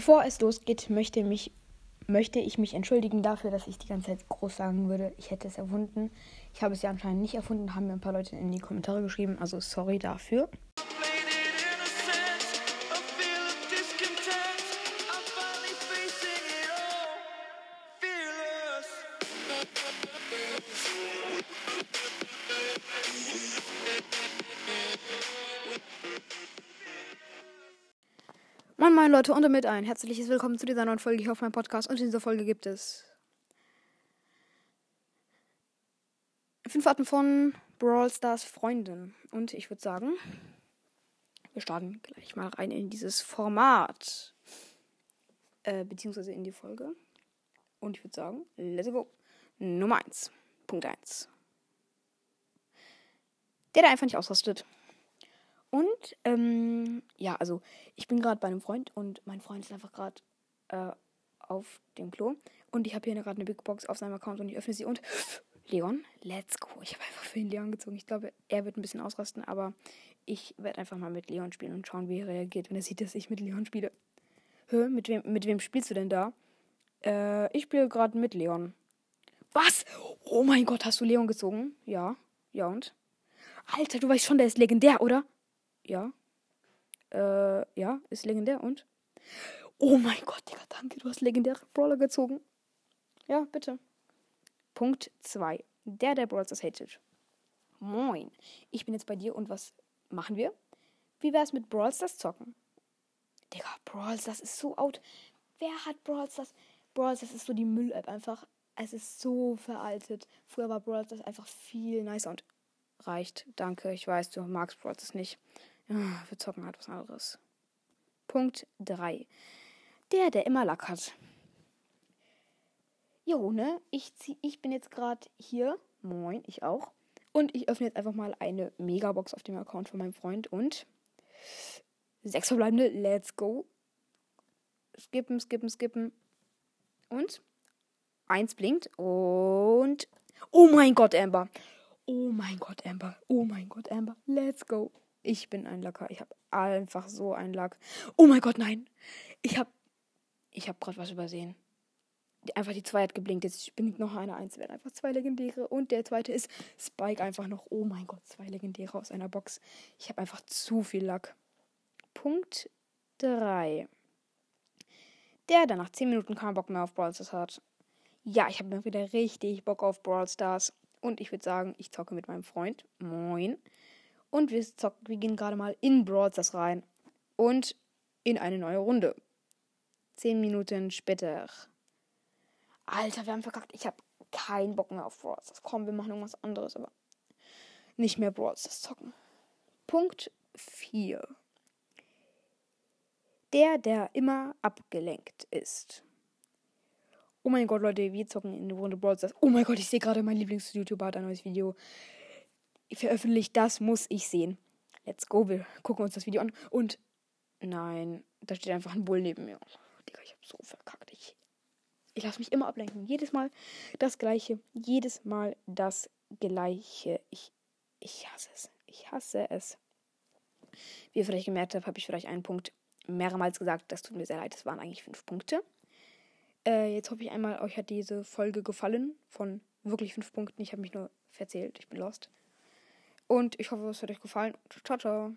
Bevor es losgeht, möchte, mich, möchte ich mich entschuldigen dafür, dass ich die ganze Zeit groß sagen würde, ich hätte es erfunden. Ich habe es ja anscheinend nicht erfunden, haben mir ein paar Leute in die Kommentare geschrieben, also sorry dafür. Moin moin Leute und damit ein herzliches Willkommen zu dieser neuen Folge hier auf meinem Podcast. Und in dieser Folge gibt es fünf Arten von Brawl Stars Freunden. Und ich würde sagen, wir starten gleich mal rein in dieses Format. Äh, beziehungsweise in die Folge. Und ich würde sagen, let's go. Nummer 1. Punkt 1. Der, der einfach nicht ausrastet. Und ähm, ja, also ich bin gerade bei einem Freund und mein Freund ist einfach gerade äh, auf dem Klo. Und ich habe hier gerade eine Big Box auf seinem Account und ich öffne sie und Leon, let's go. Ich habe einfach für ihn Leon gezogen. Ich glaube, er wird ein bisschen ausrasten, aber ich werde einfach mal mit Leon spielen und schauen, wie er reagiert, wenn er sieht, dass ich mit Leon spiele. Hä, mit wem, mit wem spielst du denn da? Äh, ich spiele gerade mit Leon. Was? Oh mein Gott, hast du Leon gezogen? Ja. Ja und? Alter, du weißt schon, der ist legendär, oder? Ja. Äh, ja, ist legendär und? Oh mein Gott, Digga, danke, du hast legendäre Brawler gezogen. Ja, bitte. Punkt 2. Der, der Brawl Stars hatet. Moin. Ich bin jetzt bei dir und was machen wir? Wie wär's mit Brawl Stars zocken? Digga, Brawl Stars ist so out. Wer hat Brawl Stars? Brawl Stars ist so die Müll-App einfach. Es ist so veraltet. Früher war Brawl Stars einfach viel nicer und reicht. Danke, ich weiß, du magst Brawl Stars nicht. Ah, wir zocken halt was anderes. Punkt 3. Der, der immer Lack hat. Jo, ne? Ich, zieh, ich bin jetzt gerade hier. Moin, ich auch. Und ich öffne jetzt einfach mal eine Megabox auf dem Account von meinem Freund und sechs verbleibende. Let's go. Skippen, skippen, skippen. Und eins blinkt und oh mein Gott, Amber. Oh mein Gott, Amber. Oh mein Gott, Amber. Let's go. Ich bin ein Lacker. Ich habe einfach so einen Lack. Oh mein Gott, nein. Ich habe ich habe gerade was übersehen. Einfach die 2 hat geblinkt. Jetzt blinkt noch eine 1. Werden einfach zwei legendäre. Und der zweite ist Spike einfach noch. Oh mein Gott, zwei legendäre aus einer Box. Ich habe einfach zu viel Lack. Punkt 3. Der, der nach 10 Minuten keinen Bock mehr auf Brawl Stars hat. Ja, ich habe mir wieder richtig Bock auf Brawl Stars. Und ich würde sagen, ich zocke mit meinem Freund. Moin. Und wir, zocken, wir gehen gerade mal in Brawl Stars rein. Und in eine neue Runde. Zehn Minuten später. Alter, wir haben verkackt. Ich habe keinen Bock mehr auf Brawl Stars. Komm, wir machen irgendwas anderes, aber nicht mehr Brawl Stars zocken. Punkt 4. Der, der immer abgelenkt ist. Oh mein Gott, Leute, wir zocken in der Runde Brawl Stars. Oh mein Gott, ich sehe gerade, mein Lieblings-YouTuber hat ein neues Video veröffentlicht. Das muss ich sehen. Let's go, wir gucken uns das Video an. Und nein, da steht einfach ein Bull neben mir. Oh, Digga, ich hab so verkackt. Ich, ich lasse mich immer ablenken. Jedes Mal das Gleiche. Jedes Mal das Gleiche. Ich, ich hasse es. Ich hasse es. Wie ihr vielleicht gemerkt habt, habe ich vielleicht einen Punkt mehrmals gesagt. Das tut mir sehr leid. Es waren eigentlich fünf Punkte. Äh, jetzt hoffe ich einmal, euch hat diese Folge gefallen. Von wirklich fünf Punkten. Ich habe mich nur verzählt. Ich bin lost. Und ich hoffe, es hat euch gefallen. Ciao, ciao.